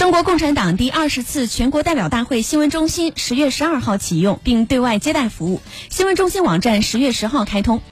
中国共产党第二十次全国代表大会新闻中心十月十二号启用并对外接待服务。新闻中心网站十月十号开通。